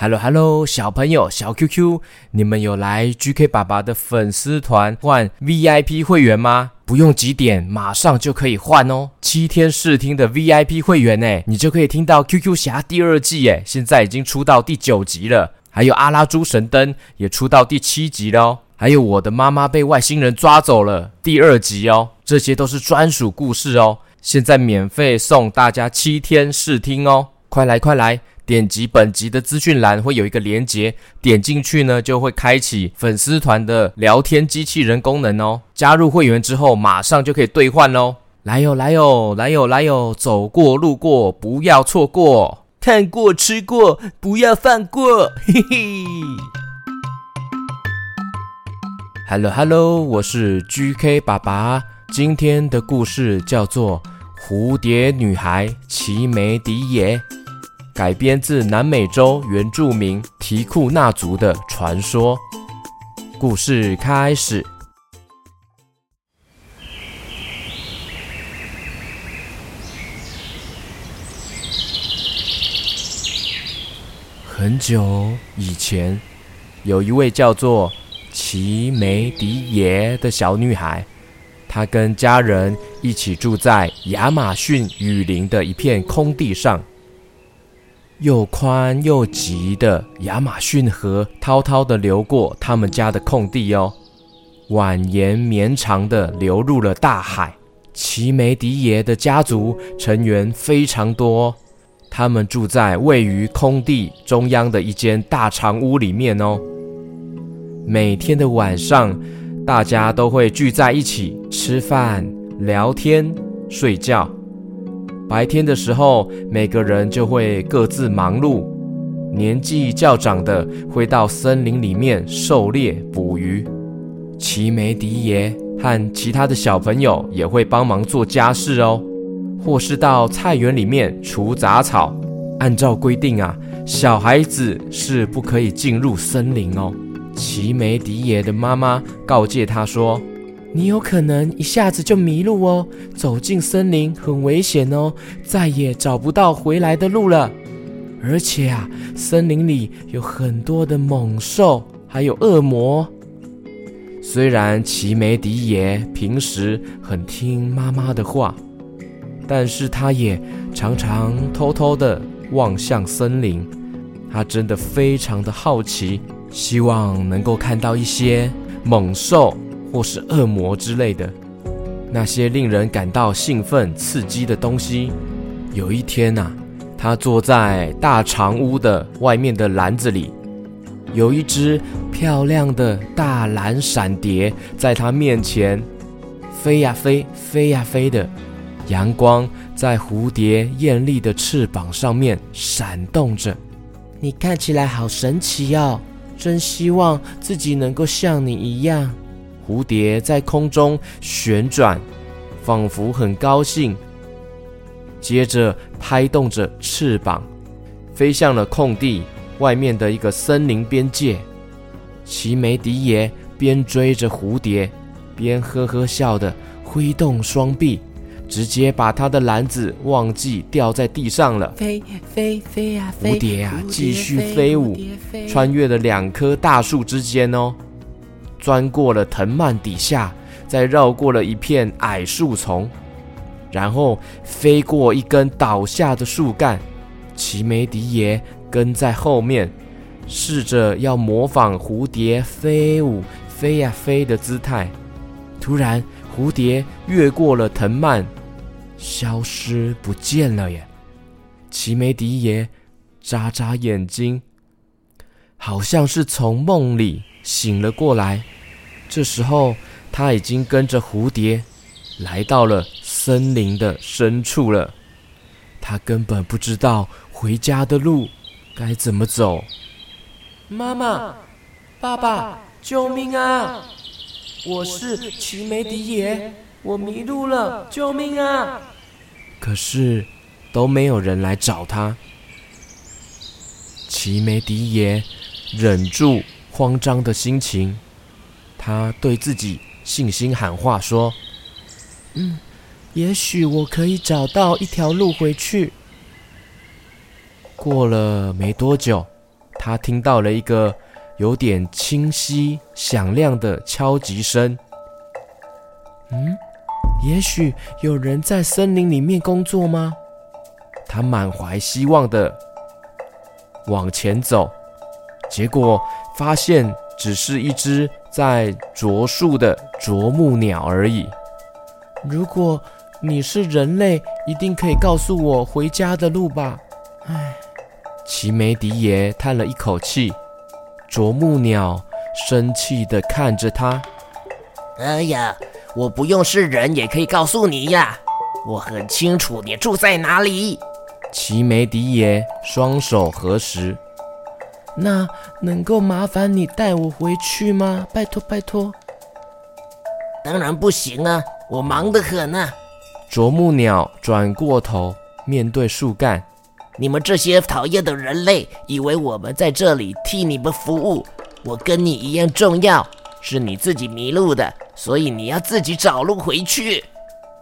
Hello Hello，小朋友小 QQ，你们有来 GK 爸爸的粉丝团换 VIP 会员吗？不用几点，马上就可以换哦。七天试听的 VIP 会员呢，你就可以听到 QQ 侠第二季哎，现在已经出到第九集了。还有阿拉猪神灯也出到第七集了哦。还有我的妈妈被外星人抓走了第二集哦。这些都是专属故事哦。现在免费送大家七天试听哦，快来快来！点击本集的资讯栏会有一个连接，点进去呢就会开启粉丝团的聊天机器人功能哦。加入会员之后，马上就可以兑换哦。来哟来哟来哟来哟，走过路过不要错过，看过吃过不要放过，嘿嘿。Hello Hello，我是 GK 爸爸，今天的故事叫做《蝴蝶女孩奇美迪耶》。改编自南美洲原住民提库纳族的传说。故事开始。很久以前，有一位叫做奇梅迪耶的小女孩，她跟家人一起住在亚马逊雨林的一片空地上。又宽又急的亚马逊河滔滔地流过他们家的空地哦，蜿蜒绵长地流入了大海。奇梅迪耶的家族成员非常多，他们住在位于空地中央的一间大长屋里面哦。每天的晚上，大家都会聚在一起吃饭、聊天、睡觉。白天的时候，每个人就会各自忙碌。年纪较长的会到森林里面狩猎捕鱼，奇梅迪耶和其他的小朋友也会帮忙做家事哦，或是到菜园里面除杂草。按照规定啊，小孩子是不可以进入森林哦。奇梅迪耶的妈妈告诫他说。你有可能一下子就迷路哦，走进森林很危险哦，再也找不到回来的路了。而且啊，森林里有很多的猛兽，还有恶魔。虽然奇美迪耶平时很听妈妈的话，但是他也常常偷偷的望向森林。他真的非常的好奇，希望能够看到一些猛兽。或是恶魔之类的那些令人感到兴奋刺激的东西。有一天呐、他坐在大长屋的外面的篮子里，有一只漂亮的大蓝闪蝶在他面前飞呀飞，飞呀飞的，阳光在蝴蝶艳丽的翅膀上面闪动着。你看起来好神奇哦，真希望自己能够像你一样。蝴蝶在空中旋转，仿佛很高兴。接着拍动着翅膀，飞向了空地外面的一个森林边界。奇梅迪耶边追着蝴蝶，边呵呵笑的挥动双臂，直接把他的篮子忘记掉在地上了。飞飞飞呀飞！蝴蝶啊，继续飞舞，穿越了两棵大树之间哦。钻过了藤蔓底下，再绕过了一片矮树丛，然后飞过一根倒下的树干。奇梅迪耶跟在后面，试着要模仿蝴蝶飞舞、飞呀飞的姿态。突然，蝴蝶越过了藤蔓，消失不见了耶！奇美迪耶眨眨眼睛，好像是从梦里。醒了过来，这时候他已经跟着蝴蝶来到了森林的深处了。他根本不知道回家的路该怎么走。妈妈，爸爸，救命啊！我是奇梅迪耶，我迷路了，救命啊！可是都没有人来找他。奇梅迪耶忍住。慌张的心情，他对自己信心喊话说：“嗯，也许我可以找到一条路回去。”过了没多久，他听到了一个有点清晰、响亮的敲击声。嗯，也许有人在森林里面工作吗？他满怀希望的往前走，结果发现只是一只在啄树的啄木鸟而已。如果你是人类，一定可以告诉我回家的路吧？唉，奇梅迪耶叹了一口气。啄木鸟生气地看着他：“哎呀，我不用是人也可以告诉你呀，我很清楚你住在哪里。”奇梅迪耶双手合十：“那能够麻烦你带我回去吗？拜托，拜托。”“当然不行啊，我忙得很呢。”啄木鸟转过头面对树干：“你们这些讨厌的人类，以为我们在这里替你们服务？我跟你一样重要，是你自己迷路的，所以你要自己找路回去。”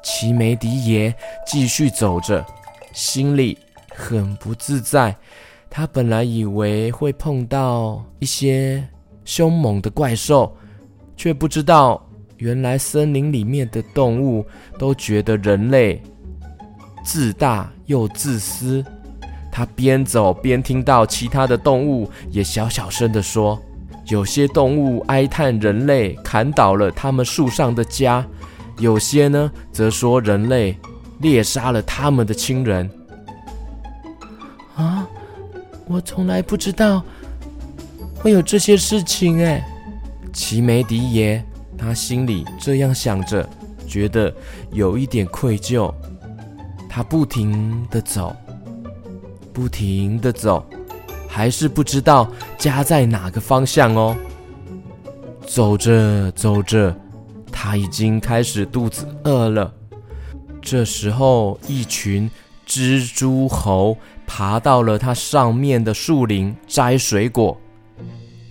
奇梅迪耶继续走着，心里很不自在。他本来以为会碰到一些凶猛的怪兽，却不知道。原来森林里面的动物都觉得人类自大又自私。他边走边听到其他的动物也小小声地说：“有些动物哀叹人类砍倒了他们树上的家，有些呢则说人类猎杀了他们的亲人。”我从来不知道会有这些事情哎，奇梅迪耶。他心里这样想着，觉得有一点愧疚。他不停的走，不停的走，还是不知道家在哪个方向哦。走着走着，他已经开始肚子饿了。这时候，一群蜘蛛猴爬到了它上面的树林摘水果，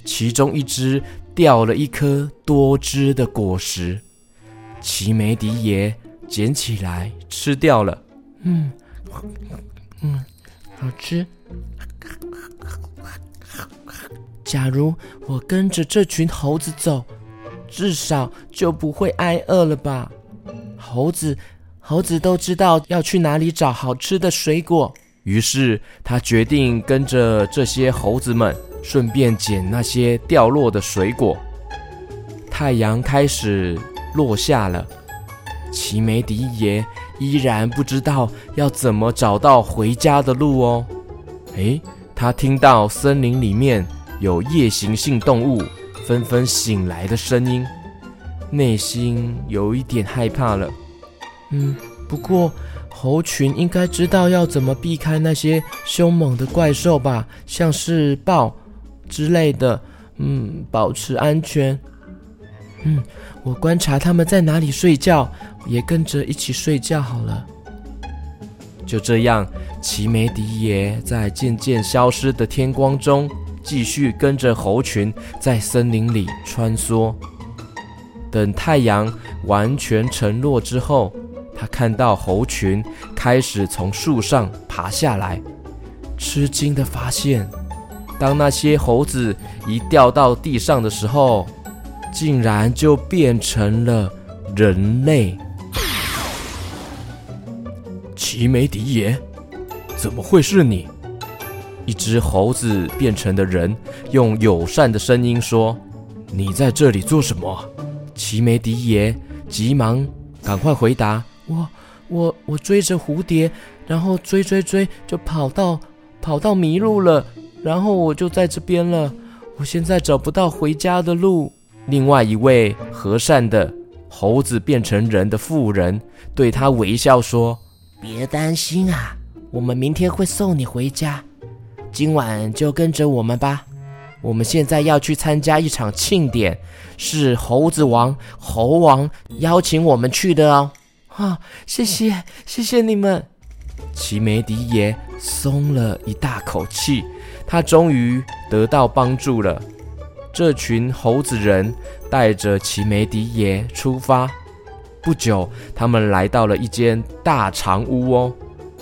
其中一只。掉了一颗多汁的果实，奇梅迪耶捡起来吃掉了。嗯，嗯，好吃。假如我跟着这群猴子走，至少就不会挨饿了吧？猴子，猴子都知道要去哪里找好吃的水果。于是他决定跟着这些猴子们。顺便捡那些掉落的水果。太阳开始落下了，奇梅迪耶依然不知道要怎么找到回家的路哦。诶，他听到森林里面有夜行性动物纷纷醒来的声音，内心有一点害怕了。嗯，不过猴群应该知道要怎么避开那些凶猛的怪兽吧，像是豹。之类的，嗯，保持安全。嗯，我观察他们在哪里睡觉，也跟着一起睡觉好了。就这样，奇梅迪耶在渐渐消失的天光中，继续跟着猴群在森林里穿梭。等太阳完全沉落之后，他看到猴群开始从树上爬下来，吃惊的发现。当那些猴子一掉到地上的时候，竟然就变成了人类。奇梅迪耶，怎么会是你？一只猴子变成的人用友善的声音说：“你在这里做什么？”奇梅迪耶急忙赶快回答：“我我我追着蝴蝶，然后追追追，就跑到跑到迷路了。”然后我就在这边了，我现在找不到回家的路。另外一位和善的猴子变成人的妇人对他微笑说：“别担心啊，我们明天会送你回家。今晚就跟着我们吧，我们现在要去参加一场庆典，是猴子王猴王邀请我们去的哦。”啊，谢谢，谢谢你们。奇梅迪爷松了一大口气。他终于得到帮助了。这群猴子人带着奇梅迪爷出发。不久，他们来到了一间大长屋哦，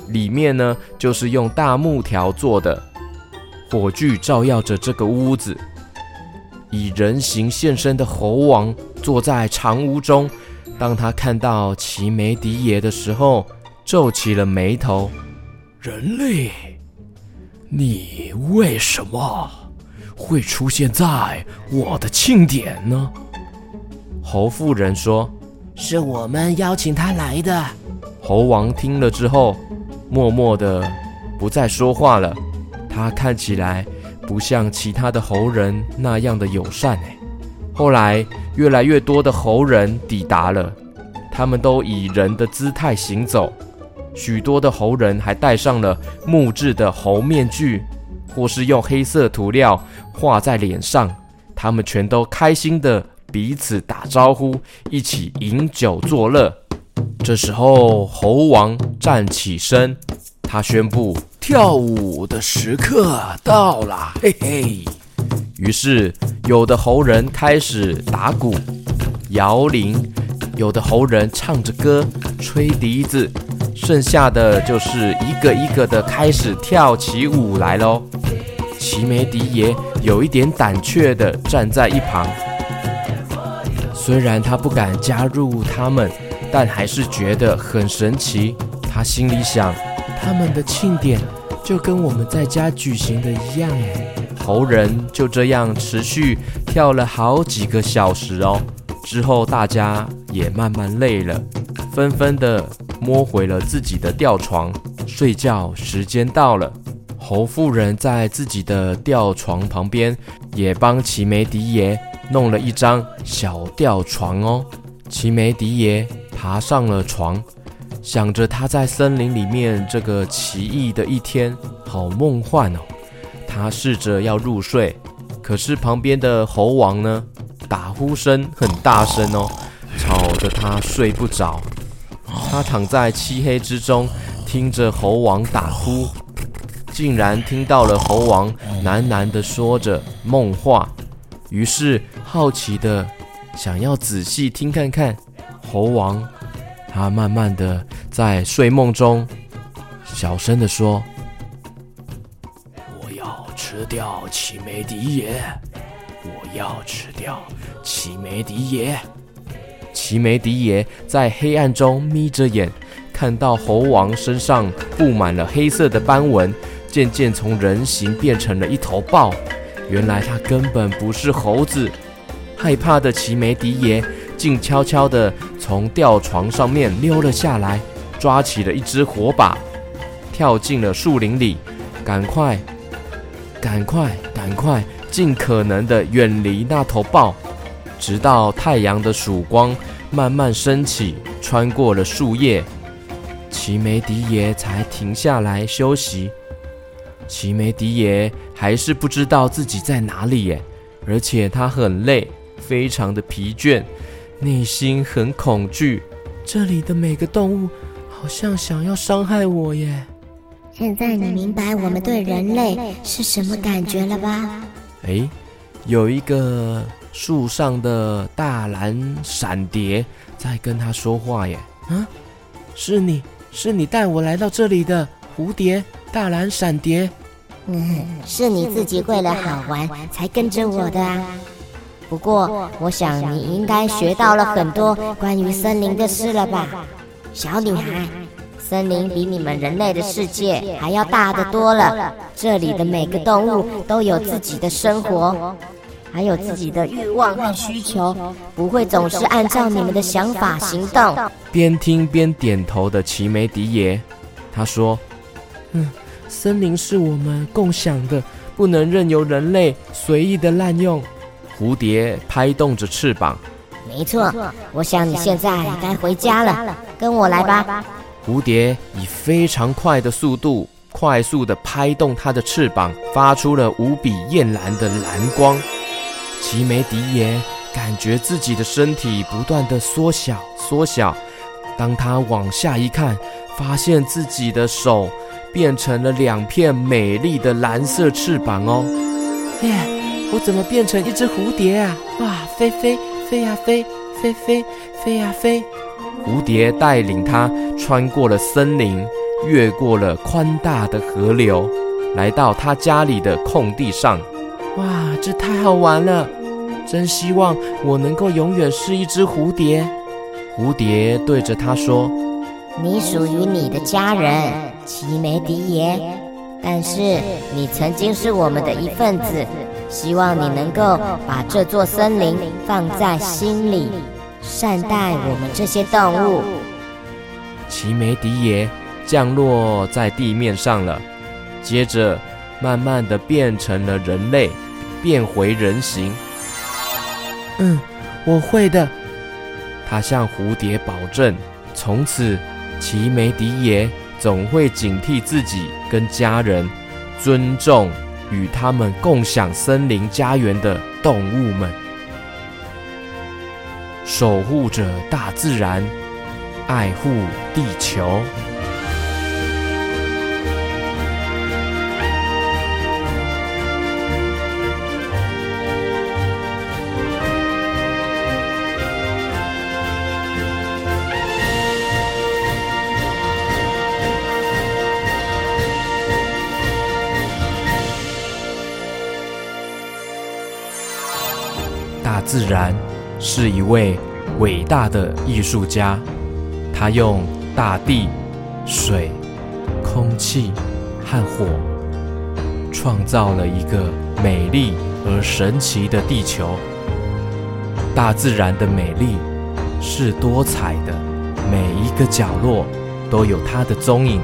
里面呢就是用大木条做的。火炬照耀着这个屋子。以人形现身的猴王坐在长屋中，当他看到奇梅迪爷的时候，皱起了眉头。人类，你为什么会出现在我的庆典呢？猴妇人说：“是我们邀请他来的。”猴王听了之后，默默地不再说话了。他看起来不像其他的猴人那样的友善。哎，后来越来越多的猴人抵达了，他们都以人的姿态行走，许多的猴人还戴上了木质的猴面具，或是用黑色涂料画在脸上。他们全都开心地彼此打招呼，一起饮酒作乐。这时候，猴王站起身，他宣布。跳舞的时刻到了，嘿嘿！于是，有的猴人开始打鼓、摇铃，有的猴人唱着歌、吹笛子，剩下的就是一个一个的开始跳起舞来喽。奇梅迪爷有一点胆怯地站在一旁，虽然他不敢加入他们，但还是觉得很神奇。他心里想。他们的庆典就跟我们在家举行的一样。猴人就这样持续跳了好几个小时哦。之后大家也慢慢累了，纷纷的摸回了自己的吊床，睡觉时间到了。猴妇人在自己的吊床旁边也帮奇梅迪爷弄了一张小吊床哦。奇梅迪爷爬上了床。想着他在森林里面这个奇异的一天，好梦幻哦。他试着要入睡，可是旁边的猴王呢，打呼声很大声哦，吵得他睡不着。他躺在漆黑之中，听着猴王打呼，竟然听到了猴王喃喃地说着梦话。于是好奇的想要仔细听看看，猴王。他慢慢的在睡梦中，小声的说：“吃掉奇梅迪也，我要吃掉奇梅迪也。”奇梅迪也在黑暗中眯着眼，看到猴王身上布满了黑色的斑纹，渐渐从人形变成了一头豹。原来他根本不是猴子，害怕的奇梅迪爷。静悄悄地从吊床上面溜了下来，抓起了一只火把，跳进了树林里，赶快，赶快，赶快，尽可能地远离那头豹，直到太阳的曙光慢慢升起，穿过了树叶，奇梅迪爷才停下来休息。奇梅迪爷还是不知道自己在哪里耶，而且他很累，非常的疲倦。内心很恐惧，这里的每个动物好像想要伤害我耶。现在你明白我们对人类是什么感觉了吧？诶，有一个树上的大蓝闪蝶在跟他说话耶。啊，是你是你带我来到这里的蝴蝶，大蓝闪蝶。嗯，是你自己为了好玩才跟着我的啊。不过，我想你应该学到了很多关于森林的事了吧，小女孩。森林比你们人类的世界还要大得多了。这里的每个动物都有自己的生活，还有自己的欲望和需求，不会总是按照你们的想法行动。边听边点头的奇梅迪爷，他说：“嗯，森林是我们共享的，不能任由人类随意的滥用。”蝴蝶拍动着翅膀，没错，我想你现在该回家了，跟我来吧。蝴蝶以非常快的速度，快速地拍动它的翅膀，发出了无比艳蓝的蓝光。奇梅迪耶感觉自己的身体不断地缩小，缩小。当他往下一看，发现自己的手变成了两片美丽的蓝色翅膀哦。耶我怎么变成一只蝴蝶啊？哇，飞飞飞呀飞，飞飞飞呀飞！蝴蝶带领他穿过了森林，越过了宽大的河流，来到他家里的空地上。哇，这太好玩了！真希望我能够永远是一只蝴蝶。蝴蝶对着他说：“你属于你的家人奇梅迪耶，但是你曾经是我们的一份子。希望你能够把这座森林放在心里，善待我们这些动物。”奇梅迪耶降落在地面上了，接着慢慢的变成了人类，变回人形。嗯，我会的。他向蝴蝶保证，从此奇梅迪耶总会警惕自己跟家人，尊重与他们共享森林家园的动物们，守护着大自然，爱护地球。大自然是一位伟大的艺术家，他用大地、水、空气和火，创造了一个美丽而神奇的地球。大自然的美丽是多彩的，每一个角落都有它的踪影。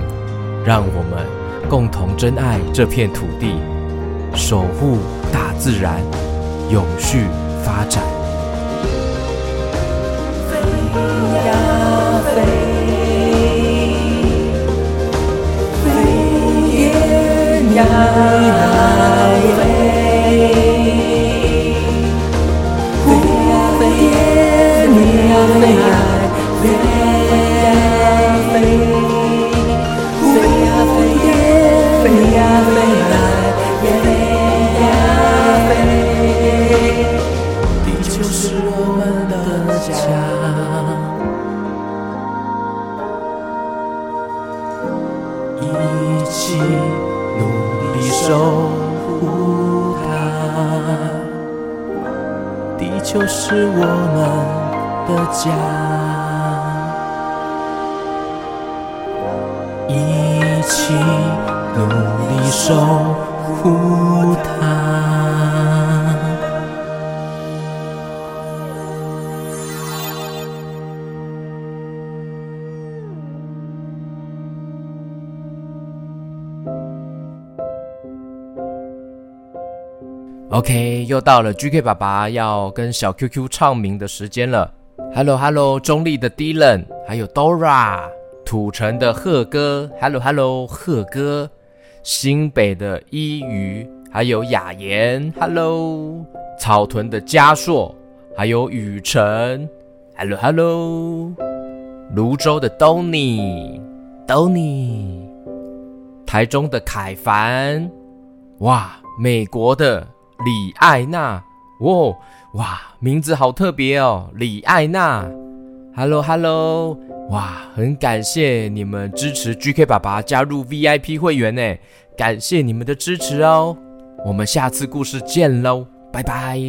让我们共同珍爱这片土地，守护大自然，永续发展。Yeah. 护它。OK，又到了 GK 爸爸要跟小 QQ 唱名的时间了。Hello Hello，中立的 Dylan，还有 Dora，土城的贺哥，Hello Hello，贺哥，新北的一鱼，还有雅妍，Hello，草屯的嘉硕，还有雨辰，Hello Hello，芦洲的 Donny，Donny，台中的凯凡，哇，美国的。李艾娜，哇哇，名字好特别哦，李艾娜，Hello Hello，哇，很感谢你们支持 GK 爸爸加入 VIP 会员呢，感谢你们的支持哦，我们下次故事见喽，拜拜。